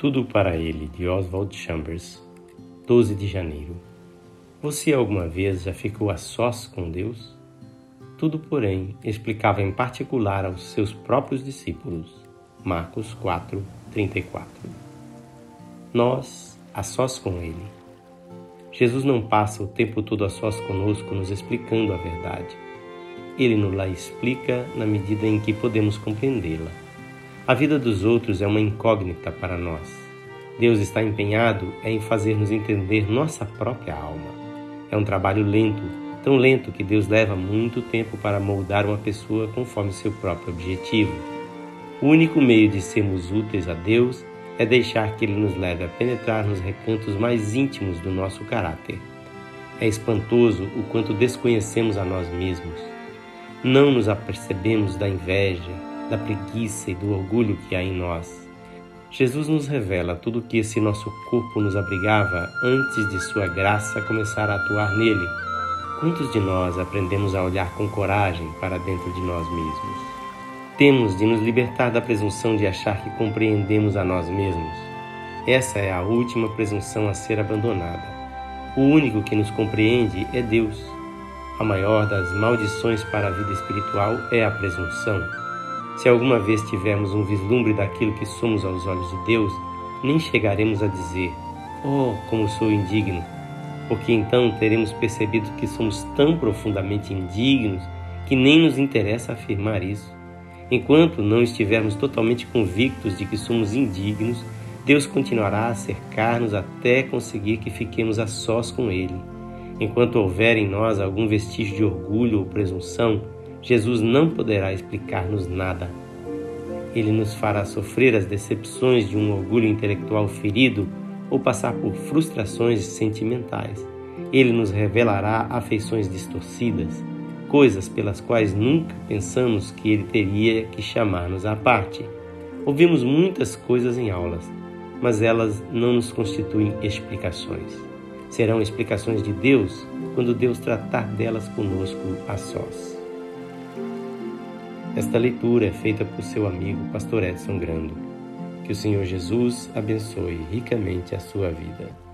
Tudo para ele, de Oswald Chambers, 12 de janeiro. Você alguma vez já ficou a sós com Deus? Tudo, porém, explicava em particular aos seus próprios discípulos. Marcos 4, 34. Nós, a sós com Ele. Jesus não passa o tempo todo a sós conosco nos explicando a verdade. Ele nos la explica na medida em que podemos compreendê-la. A vida dos outros é uma incógnita para nós. Deus está empenhado em fazer-nos entender nossa própria alma. É um trabalho lento, tão lento que Deus leva muito tempo para moldar uma pessoa conforme seu próprio objetivo. O único meio de sermos úteis a Deus é deixar que Ele nos leve a penetrar nos recantos mais íntimos do nosso caráter. É espantoso o quanto desconhecemos a nós mesmos. Não nos apercebemos da inveja, da preguiça e do orgulho que há em nós. Jesus nos revela tudo o que esse nosso corpo nos abrigava antes de Sua graça começar a atuar nele. Quantos de nós aprendemos a olhar com coragem para dentro de nós mesmos? Temos de nos libertar da presunção de achar que compreendemos a nós mesmos. Essa é a última presunção a ser abandonada. O único que nos compreende é Deus. A maior das maldições para a vida espiritual é a presunção. Se alguma vez tivermos um vislumbre daquilo que somos aos olhos de Deus, nem chegaremos a dizer: Oh, como sou indigno! Porque então teremos percebido que somos tão profundamente indignos que nem nos interessa afirmar isso. Enquanto não estivermos totalmente convictos de que somos indignos, Deus continuará a cercar-nos até conseguir que fiquemos a sós com Ele. Enquanto houver em nós algum vestígio de orgulho ou presunção, Jesus não poderá explicar-nos nada. Ele nos fará sofrer as decepções de um orgulho intelectual ferido ou passar por frustrações sentimentais. Ele nos revelará afeições distorcidas, coisas pelas quais nunca pensamos que ele teria que chamar-nos à parte. Ouvimos muitas coisas em aulas, mas elas não nos constituem explicações. Serão explicações de Deus quando Deus tratar delas conosco a sós. Esta leitura é feita por seu amigo Pastor Edson Grando. Que o Senhor Jesus abençoe ricamente a sua vida.